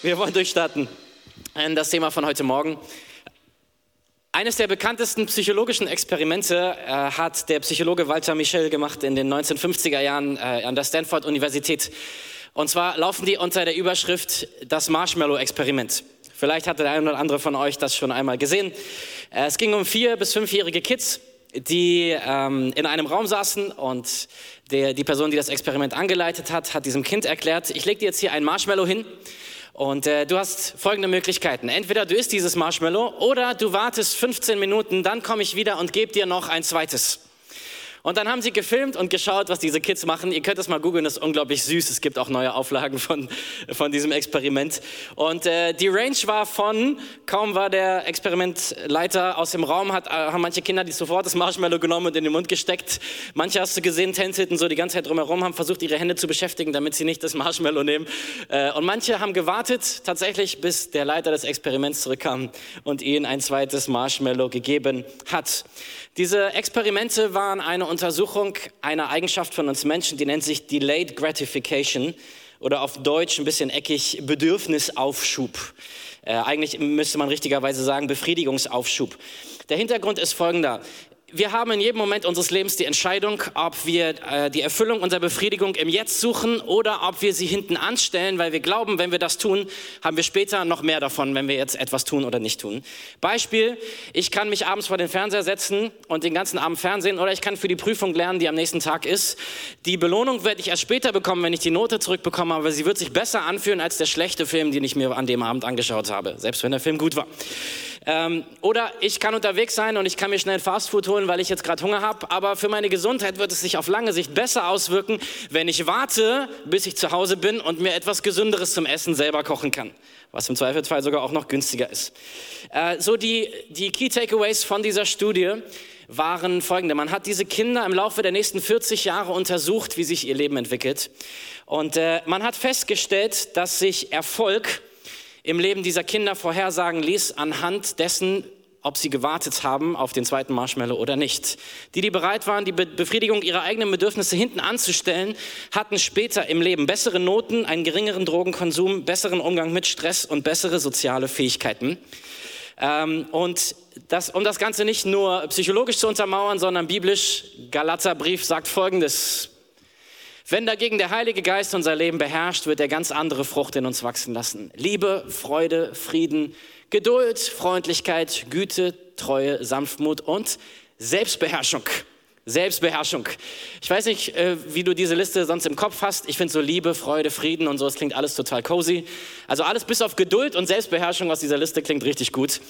Wir wollen durchstarten in das Thema von heute Morgen. Eines der bekanntesten psychologischen Experimente äh, hat der Psychologe Walter Michel gemacht in den 1950er Jahren äh, an der Stanford Universität. Und zwar laufen die unter der Überschrift das Marshmallow-Experiment. Vielleicht hat der eine oder andere von euch das schon einmal gesehen. Äh, es ging um vier bis fünfjährige Kids, die ähm, in einem Raum saßen und der, die Person, die das Experiment angeleitet hat, hat diesem Kind erklärt, ich lege dir jetzt hier ein Marshmallow hin und äh, du hast folgende Möglichkeiten. Entweder du isst dieses Marshmallow oder du wartest 15 Minuten, dann komme ich wieder und gebe dir noch ein zweites. Und dann haben sie gefilmt und geschaut, was diese Kids machen. Ihr könnt es mal googeln, das ist unglaublich süß. Es gibt auch neue Auflagen von, von diesem Experiment. Und äh, die Range war von, kaum war der Experimentleiter aus dem Raum, hat, äh, haben manche Kinder die sofort das Marshmallow genommen und in den Mund gesteckt. Manche hast du gesehen, tänzelten so die ganze Zeit drumherum, haben versucht, ihre Hände zu beschäftigen, damit sie nicht das Marshmallow nehmen. Äh, und manche haben gewartet, tatsächlich, bis der Leiter des Experiments zurückkam und ihnen ein zweites Marshmallow gegeben hat. Diese Experimente waren eine Untersuchung einer Eigenschaft von uns Menschen, die nennt sich Delayed Gratification oder auf Deutsch ein bisschen eckig Bedürfnisaufschub. Äh, eigentlich müsste man richtigerweise sagen Befriedigungsaufschub. Der Hintergrund ist folgender wir haben in jedem Moment unseres Lebens die Entscheidung, ob wir äh, die Erfüllung unserer Befriedigung im Jetzt suchen oder ob wir sie hinten anstellen, weil wir glauben, wenn wir das tun, haben wir später noch mehr davon, wenn wir jetzt etwas tun oder nicht tun. Beispiel, ich kann mich abends vor den Fernseher setzen und den ganzen Abend Fernsehen oder ich kann für die Prüfung lernen, die am nächsten Tag ist. Die Belohnung werde ich erst später bekommen, wenn ich die Note zurückbekomme, aber sie wird sich besser anfühlen als der schlechte Film, den ich mir an dem Abend angeschaut habe, selbst wenn der Film gut war. Ähm, oder ich kann unterwegs sein und ich kann mir schnell Fastfood holen, weil ich jetzt gerade Hunger habe. Aber für meine Gesundheit wird es sich auf lange Sicht besser auswirken, wenn ich warte, bis ich zu Hause bin und mir etwas Gesünderes zum Essen selber kochen kann. Was im Zweifelsfall sogar auch noch günstiger ist. Äh, so die, die Key Takeaways von dieser Studie waren folgende. Man hat diese Kinder im Laufe der nächsten 40 Jahre untersucht, wie sich ihr Leben entwickelt. Und äh, man hat festgestellt, dass sich Erfolg im Leben dieser Kinder vorhersagen ließ anhand dessen, ob sie gewartet haben auf den zweiten Marshmallow oder nicht. Die, die bereit waren, die Befriedigung ihrer eigenen Bedürfnisse hinten anzustellen, hatten später im Leben bessere Noten, einen geringeren Drogenkonsum, besseren Umgang mit Stress und bessere soziale Fähigkeiten. Ähm, und das, um das Ganze nicht nur psychologisch zu untermauern, sondern biblisch, Galaterbrief sagt Folgendes. Wenn dagegen der Heilige Geist unser Leben beherrscht, wird er ganz andere Frucht in uns wachsen lassen. Liebe, Freude, Frieden, Geduld, Freundlichkeit, Güte, Treue, Sanftmut und Selbstbeherrschung. Selbstbeherrschung. Ich weiß nicht, äh, wie du diese Liste sonst im Kopf hast. Ich finde so Liebe, Freude, Frieden und so, das klingt alles total cozy. Also alles bis auf Geduld und Selbstbeherrschung aus dieser Liste klingt richtig gut.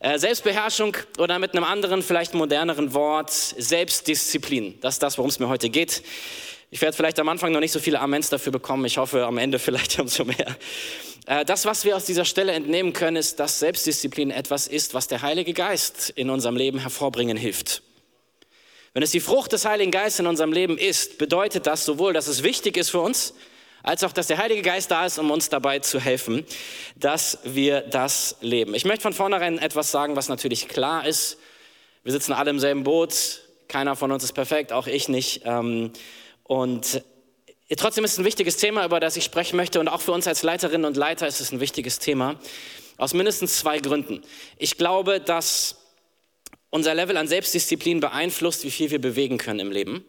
Äh, Selbstbeherrschung oder mit einem anderen, vielleicht moderneren Wort, Selbstdisziplin. Das ist das, worum es mir heute geht. Ich werde vielleicht am Anfang noch nicht so viele Amens dafür bekommen. Ich hoffe am Ende vielleicht umso mehr. Äh, das, was wir aus dieser Stelle entnehmen können, ist, dass Selbstdisziplin etwas ist, was der Heilige Geist in unserem Leben hervorbringen hilft. Wenn es die Frucht des Heiligen Geistes in unserem Leben ist, bedeutet das sowohl, dass es wichtig ist für uns, als auch, dass der Heilige Geist da ist, um uns dabei zu helfen, dass wir das leben. Ich möchte von vornherein etwas sagen, was natürlich klar ist. Wir sitzen alle im selben Boot. Keiner von uns ist perfekt, auch ich nicht. Ähm, und trotzdem ist es ein wichtiges Thema, über das ich sprechen möchte. Und auch für uns als Leiterinnen und Leiter ist es ein wichtiges Thema. Aus mindestens zwei Gründen. Ich glaube, dass unser Level an Selbstdisziplin beeinflusst, wie viel wir bewegen können im Leben.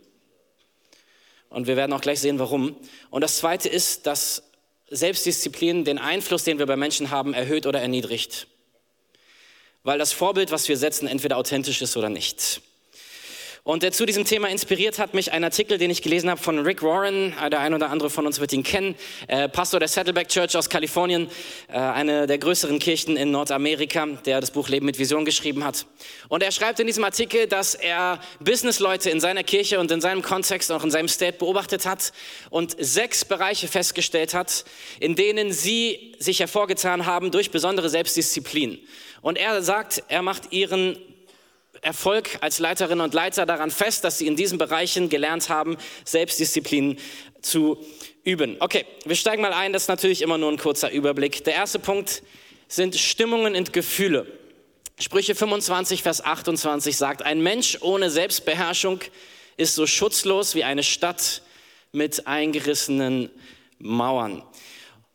Und wir werden auch gleich sehen, warum. Und das Zweite ist, dass Selbstdisziplin den Einfluss, den wir bei Menschen haben, erhöht oder erniedrigt. Weil das Vorbild, was wir setzen, entweder authentisch ist oder nicht. Und äh, zu diesem Thema inspiriert hat mich ein Artikel, den ich gelesen habe von Rick Warren. Äh, der ein oder andere von uns wird ihn kennen. Äh, Pastor der Saddleback Church aus Kalifornien, äh, eine der größeren Kirchen in Nordamerika, der das Buch Leben mit Vision geschrieben hat. Und er schreibt in diesem Artikel, dass er Businessleute in seiner Kirche und in seinem Kontext, auch in seinem State beobachtet hat und sechs Bereiche festgestellt hat, in denen sie sich hervorgetan haben durch besondere Selbstdisziplin. Und er sagt, er macht ihren Erfolg als Leiterinnen und Leiter daran fest, dass sie in diesen Bereichen gelernt haben, Selbstdisziplin zu üben. Okay, wir steigen mal ein. Das ist natürlich immer nur ein kurzer Überblick. Der erste Punkt sind Stimmungen und Gefühle. Sprüche 25, Vers 28 sagt, ein Mensch ohne Selbstbeherrschung ist so schutzlos wie eine Stadt mit eingerissenen Mauern.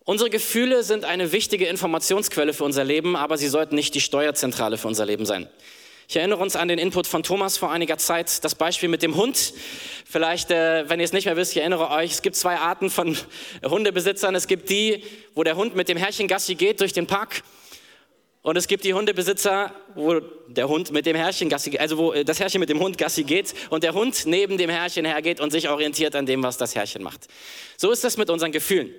Unsere Gefühle sind eine wichtige Informationsquelle für unser Leben, aber sie sollten nicht die Steuerzentrale für unser Leben sein. Ich erinnere uns an den Input von Thomas vor einiger Zeit, das Beispiel mit dem Hund. Vielleicht, äh, wenn ihr es nicht mehr wisst, ich erinnere euch, es gibt zwei Arten von Hundebesitzern. Es gibt die, wo der Hund mit dem Herrchen Gassi geht durch den Park. Und es gibt die Hundebesitzer, wo der Hund mit dem Herrchen Gassi also wo das Herrchen mit dem Hund Gassi geht und der Hund neben dem Herrchen hergeht und sich orientiert an dem, was das Herrchen macht. So ist das mit unseren Gefühlen.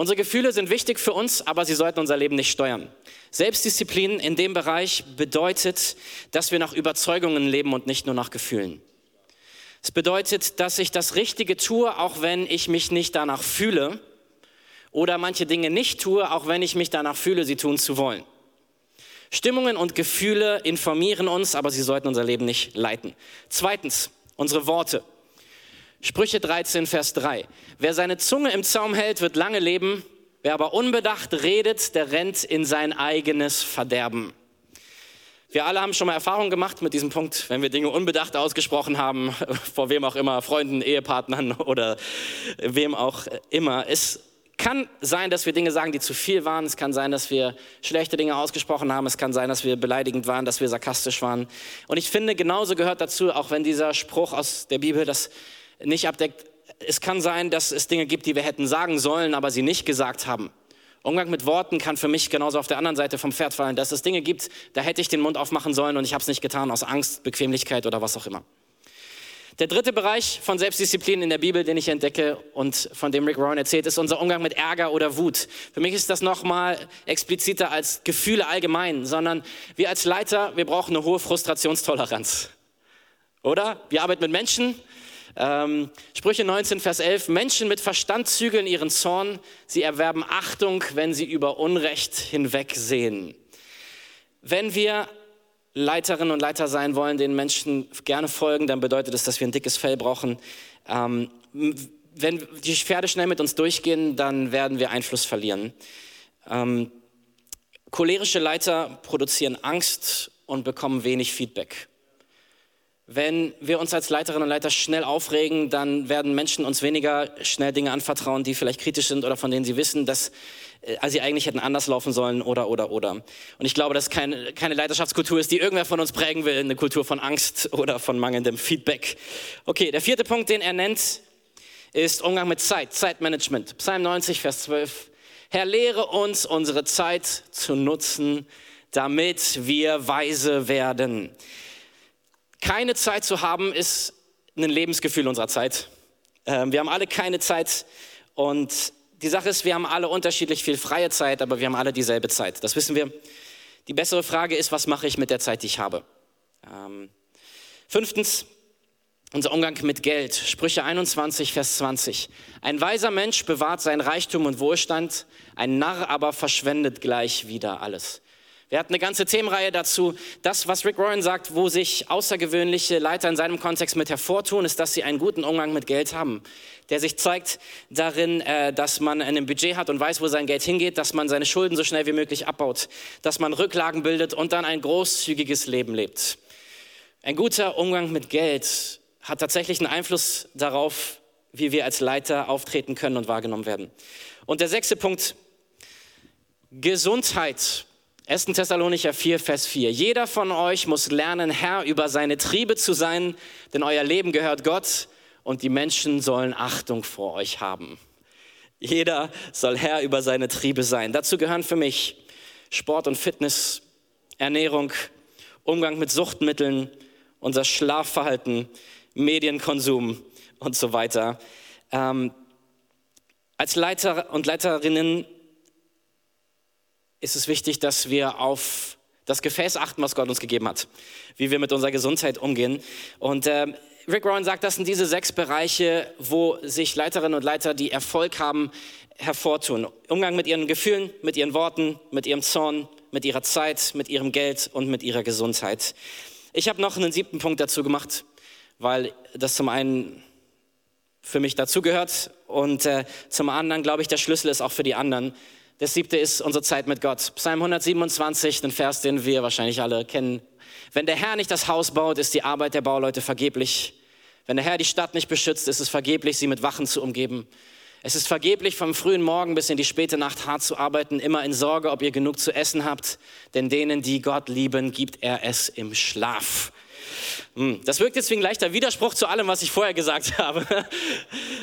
Unsere Gefühle sind wichtig für uns, aber sie sollten unser Leben nicht steuern. Selbstdisziplin in dem Bereich bedeutet, dass wir nach Überzeugungen leben und nicht nur nach Gefühlen. Es bedeutet, dass ich das Richtige tue, auch wenn ich mich nicht danach fühle, oder manche Dinge nicht tue, auch wenn ich mich danach fühle, sie tun zu wollen. Stimmungen und Gefühle informieren uns, aber sie sollten unser Leben nicht leiten. Zweitens, unsere Worte. Sprüche 13, Vers 3. Wer seine Zunge im Zaum hält, wird lange leben. Wer aber unbedacht redet, der rennt in sein eigenes Verderben. Wir alle haben schon mal Erfahrung gemacht mit diesem Punkt, wenn wir Dinge unbedacht ausgesprochen haben, vor wem auch immer, Freunden, Ehepartnern oder wem auch immer. Es kann sein, dass wir Dinge sagen, die zu viel waren. Es kann sein, dass wir schlechte Dinge ausgesprochen haben. Es kann sein, dass wir beleidigend waren, dass wir sarkastisch waren. Und ich finde, genauso gehört dazu, auch wenn dieser Spruch aus der Bibel das nicht abdeckt. Es kann sein, dass es Dinge gibt, die wir hätten sagen sollen, aber sie nicht gesagt haben. Umgang mit Worten kann für mich genauso auf der anderen Seite vom Pferd fallen, dass es Dinge gibt, da hätte ich den Mund aufmachen sollen und ich habe es nicht getan aus Angst, Bequemlichkeit oder was auch immer. Der dritte Bereich von Selbstdisziplin in der Bibel, den ich entdecke und von dem Rick Warren erzählt, ist unser Umgang mit Ärger oder Wut. Für mich ist das nochmal expliziter als Gefühle allgemein, sondern wir als Leiter, wir brauchen eine hohe Frustrationstoleranz. Oder? Wir arbeiten mit Menschen, ähm, Sprüche 19, Vers 11. Menschen mit Verstand zügeln ihren Zorn. Sie erwerben Achtung, wenn sie über Unrecht hinwegsehen. Wenn wir Leiterinnen und Leiter sein wollen, den Menschen gerne folgen, dann bedeutet das, dass wir ein dickes Fell brauchen. Ähm, wenn die Pferde schnell mit uns durchgehen, dann werden wir Einfluss verlieren. Ähm, cholerische Leiter produzieren Angst und bekommen wenig Feedback. Wenn wir uns als Leiterinnen und Leiter schnell aufregen, dann werden Menschen uns weniger schnell Dinge anvertrauen, die vielleicht kritisch sind oder von denen sie wissen, dass äh, sie eigentlich hätten anders laufen sollen oder, oder, oder. Und ich glaube, dass keine, keine Leiterschaftskultur ist, die irgendwer von uns prägen will, eine Kultur von Angst oder von mangelndem Feedback. Okay, der vierte Punkt, den er nennt, ist Umgang mit Zeit, Zeitmanagement. Psalm 90, Vers 12. Herr, lehre uns, unsere Zeit zu nutzen, damit wir weise werden. Keine Zeit zu haben, ist ein Lebensgefühl unserer Zeit. Ähm, wir haben alle keine Zeit und die Sache ist, wir haben alle unterschiedlich viel freie Zeit, aber wir haben alle dieselbe Zeit. Das wissen wir. Die bessere Frage ist, was mache ich mit der Zeit, die ich habe? Ähm, fünftens, unser Umgang mit Geld. Sprüche 21, Vers 20. Ein weiser Mensch bewahrt sein Reichtum und Wohlstand, ein Narr aber verschwendet gleich wieder alles. Wir hatten eine ganze Themenreihe dazu. Das, was Rick Warren sagt, wo sich außergewöhnliche Leiter in seinem Kontext mit hervortun, ist, dass sie einen guten Umgang mit Geld haben, der sich zeigt darin, äh, dass man ein Budget hat und weiß, wo sein Geld hingeht, dass man seine Schulden so schnell wie möglich abbaut, dass man Rücklagen bildet und dann ein großzügiges Leben lebt. Ein guter Umgang mit Geld hat tatsächlich einen Einfluss darauf, wie wir als Leiter auftreten können und wahrgenommen werden. Und der sechste Punkt, Gesundheit 1. Thessalonicher 4, Vers 4. Jeder von euch muss lernen, Herr über seine Triebe zu sein, denn euer Leben gehört Gott und die Menschen sollen Achtung vor euch haben. Jeder soll Herr über seine Triebe sein. Dazu gehören für mich Sport und Fitness, Ernährung, Umgang mit Suchtmitteln, unser Schlafverhalten, Medienkonsum und so weiter. Ähm, als Leiter und Leiterinnen ist es wichtig, dass wir auf das Gefäß achten, was Gott uns gegeben hat, wie wir mit unserer Gesundheit umgehen. Und äh, Rick Warren sagt, das sind diese sechs Bereiche, wo sich Leiterinnen und Leiter, die Erfolg haben, hervortun. Umgang mit ihren Gefühlen, mit ihren Worten, mit ihrem Zorn, mit ihrer Zeit, mit ihrem Geld und mit ihrer Gesundheit. Ich habe noch einen siebten Punkt dazu gemacht, weil das zum einen für mich dazugehört und äh, zum anderen, glaube ich, der Schlüssel ist auch für die anderen. Das siebte ist unsere Zeit mit Gott. Psalm 127, den Vers, den wir wahrscheinlich alle kennen. Wenn der Herr nicht das Haus baut, ist die Arbeit der Bauleute vergeblich. Wenn der Herr die Stadt nicht beschützt, ist es vergeblich, sie mit Wachen zu umgeben. Es ist vergeblich, vom frühen Morgen bis in die späte Nacht hart zu arbeiten, immer in Sorge, ob ihr genug zu essen habt, denn denen, die Gott lieben, gibt er es im Schlaf. Hm, das wirkt jetzt wie ein leichter Widerspruch zu allem, was ich vorher gesagt habe.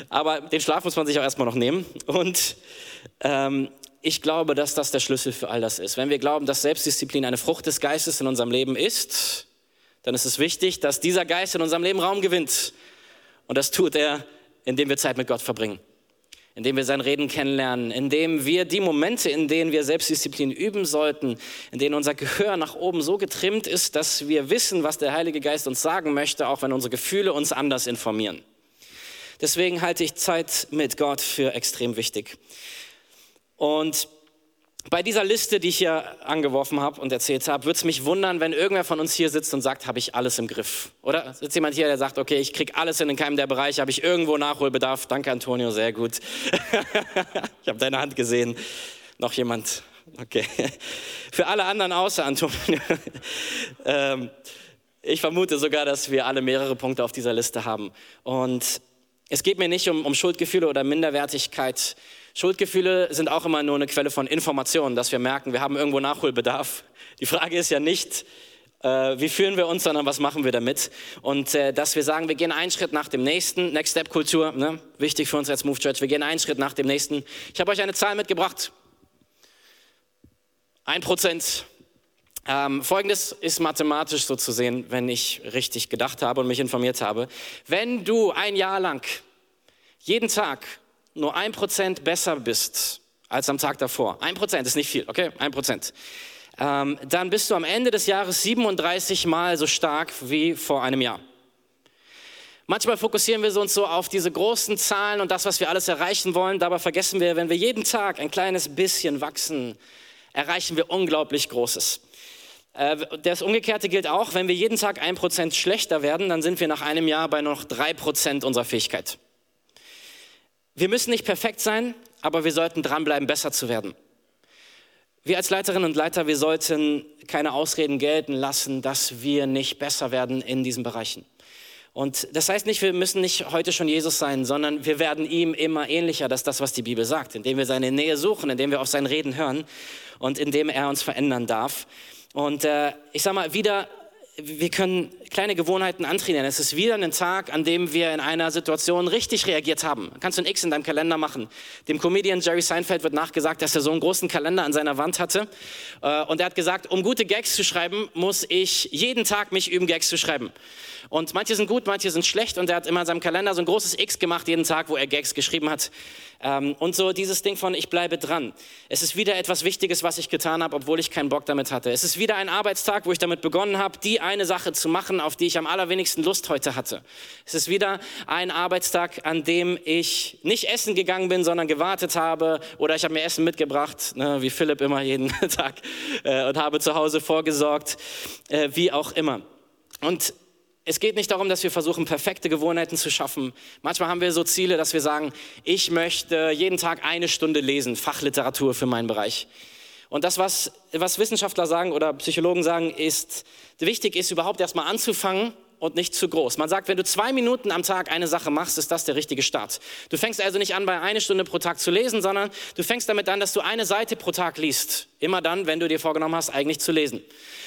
Aber den Schlaf muss man sich auch erstmal noch nehmen. Und ähm, ich glaube, dass das der Schlüssel für all das ist. Wenn wir glauben, dass Selbstdisziplin eine Frucht des Geistes in unserem Leben ist, dann ist es wichtig, dass dieser Geist in unserem Leben Raum gewinnt. Und das tut er, indem wir Zeit mit Gott verbringen indem wir sein Reden kennenlernen, indem wir die Momente, in denen wir Selbstdisziplin üben sollten, in denen unser Gehör nach oben so getrimmt ist, dass wir wissen, was der Heilige Geist uns sagen möchte, auch wenn unsere Gefühle uns anders informieren. Deswegen halte ich Zeit mit Gott für extrem wichtig. Und bei dieser Liste, die ich hier angeworfen habe und erzählt habe, würde es mich wundern, wenn irgendwer von uns hier sitzt und sagt, habe ich alles im Griff. Oder sitzt jemand hier, der sagt, okay, ich kriege alles in keinem der Bereiche, habe ich irgendwo Nachholbedarf. Danke, Antonio, sehr gut. ich habe deine Hand gesehen. Noch jemand? Okay. Für alle anderen außer Antonio. ähm, ich vermute sogar, dass wir alle mehrere Punkte auf dieser Liste haben. Und es geht mir nicht um, um Schuldgefühle oder Minderwertigkeit Schuldgefühle sind auch immer nur eine Quelle von Informationen, dass wir merken, wir haben irgendwo Nachholbedarf. Die Frage ist ja nicht, äh, wie fühlen wir uns, sondern was machen wir damit? Und äh, dass wir sagen, wir gehen einen Schritt nach dem nächsten, Next Step Kultur, ne? wichtig für uns als Move Church, wir gehen einen Schritt nach dem nächsten. Ich habe euch eine Zahl mitgebracht. Ein Prozent. Ähm, Folgendes ist mathematisch so zu sehen, wenn ich richtig gedacht habe und mich informiert habe. Wenn du ein Jahr lang jeden Tag nur ein Prozent besser bist als am Tag davor, ein Prozent ist nicht viel, okay, ein Prozent, ähm, dann bist du am Ende des Jahres 37 Mal so stark wie vor einem Jahr. Manchmal fokussieren wir uns so auf diese großen Zahlen und das, was wir alles erreichen wollen. Dabei vergessen wir, wenn wir jeden Tag ein kleines bisschen wachsen, erreichen wir unglaublich Großes. Äh, das Umgekehrte gilt auch, wenn wir jeden Tag ein Prozent schlechter werden, dann sind wir nach einem Jahr bei noch drei Prozent unserer Fähigkeit. Wir müssen nicht perfekt sein, aber wir sollten dranbleiben, besser zu werden. Wir als Leiterinnen und Leiter, wir sollten keine Ausreden gelten lassen, dass wir nicht besser werden in diesen Bereichen. Und das heißt nicht, wir müssen nicht heute schon Jesus sein, sondern wir werden ihm immer ähnlicher. Das ist das, was die Bibel sagt, indem wir seine Nähe suchen, indem wir auf sein Reden hören und indem er uns verändern darf. Und äh, ich sage mal, wieder wir können kleine Gewohnheiten antrainieren. Es ist wieder ein Tag, an dem wir in einer Situation richtig reagiert haben. Kannst du ein X in deinem Kalender machen. Dem Comedian Jerry Seinfeld wird nachgesagt, dass er so einen großen Kalender an seiner Wand hatte. Äh, und er hat gesagt, um gute Gags zu schreiben, muss ich jeden Tag mich üben, Gags zu schreiben. Und manche sind gut, manche sind schlecht. Und er hat immer in seinem Kalender so ein großes X gemacht, jeden Tag, wo er Gags geschrieben hat. Ähm, und so dieses Ding von, ich bleibe dran. Es ist wieder etwas Wichtiges, was ich getan habe, obwohl ich keinen Bock damit hatte. Es ist wieder ein Arbeitstag, wo ich damit begonnen habe, die eine Sache zu machen, auf die ich am allerwenigsten Lust heute hatte. Es ist wieder ein Arbeitstag, an dem ich nicht essen gegangen bin, sondern gewartet habe oder ich habe mir Essen mitgebracht, ne, wie Philipp immer jeden Tag, äh, und habe zu Hause vorgesorgt, äh, wie auch immer. Und es geht nicht darum, dass wir versuchen, perfekte Gewohnheiten zu schaffen. Manchmal haben wir so Ziele, dass wir sagen, ich möchte jeden Tag eine Stunde lesen, Fachliteratur für meinen Bereich. Und das, was, was Wissenschaftler sagen oder Psychologen sagen, ist, wichtig ist überhaupt erstmal anzufangen und nicht zu groß. Man sagt, wenn du zwei Minuten am Tag eine Sache machst, ist das der richtige Start. Du fängst also nicht an, bei eine Stunde pro Tag zu lesen, sondern du fängst damit an, dass du eine Seite pro Tag liest. Immer dann, wenn du dir vorgenommen hast, eigentlich zu lesen.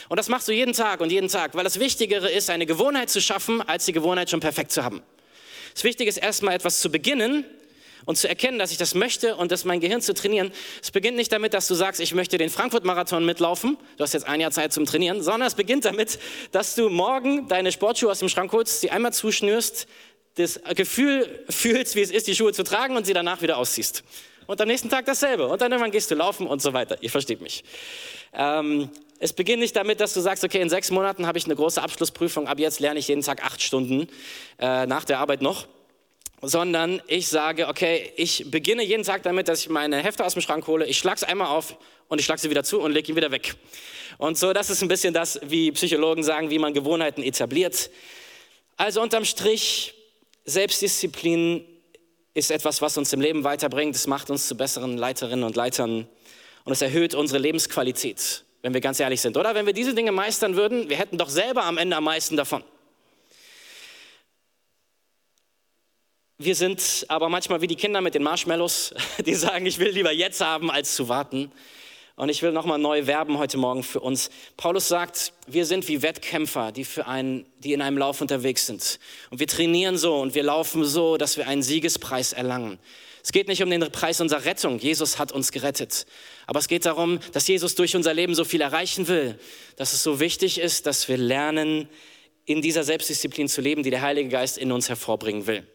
Und das machst du jeden Tag und jeden Tag, weil das Wichtigere ist, eine Gewohnheit zu schaffen, als die Gewohnheit schon perfekt zu haben. Das Wichtige ist erstmal etwas zu beginnen und zu erkennen, dass ich das möchte und das mein Gehirn zu trainieren. Es beginnt nicht damit, dass du sagst, ich möchte den Frankfurt-Marathon mitlaufen. Du hast jetzt ein Jahr Zeit zum Trainieren, sondern es beginnt damit, dass du morgen deine Sportschuhe aus dem Schrank holst, sie einmal zuschnürst, das Gefühl fühlst, wie es ist, die Schuhe zu tragen und sie danach wieder ausziehst. Und am nächsten Tag dasselbe. Und dann irgendwann gehst du laufen und so weiter. Ihr versteht mich. Ähm, es beginnt nicht damit, dass du sagst, okay, in sechs Monaten habe ich eine große Abschlussprüfung, ab jetzt lerne ich jeden Tag acht Stunden äh, nach der Arbeit noch sondern ich sage, okay, ich beginne jeden Tag damit, dass ich meine Hefte aus dem Schrank hole, ich schlage es einmal auf und ich schlage sie wieder zu und lege ihn wieder weg. Und so, das ist ein bisschen das, wie Psychologen sagen, wie man Gewohnheiten etabliert. Also unterm Strich, Selbstdisziplin ist etwas, was uns im Leben weiterbringt. Es macht uns zu besseren Leiterinnen und Leitern und es erhöht unsere Lebensqualität, wenn wir ganz ehrlich sind. Oder wenn wir diese Dinge meistern würden, wir hätten doch selber am Ende am meisten davon. Wir sind aber manchmal wie die Kinder mit den Marshmallows, die sagen, ich will lieber jetzt haben, als zu warten. Und ich will nochmal neu werben heute Morgen für uns. Paulus sagt, wir sind wie Wettkämpfer, die, für einen, die in einem Lauf unterwegs sind. Und wir trainieren so und wir laufen so, dass wir einen Siegespreis erlangen. Es geht nicht um den Preis unserer Rettung. Jesus hat uns gerettet. Aber es geht darum, dass Jesus durch unser Leben so viel erreichen will, dass es so wichtig ist, dass wir lernen, in dieser Selbstdisziplin zu leben, die der Heilige Geist in uns hervorbringen will.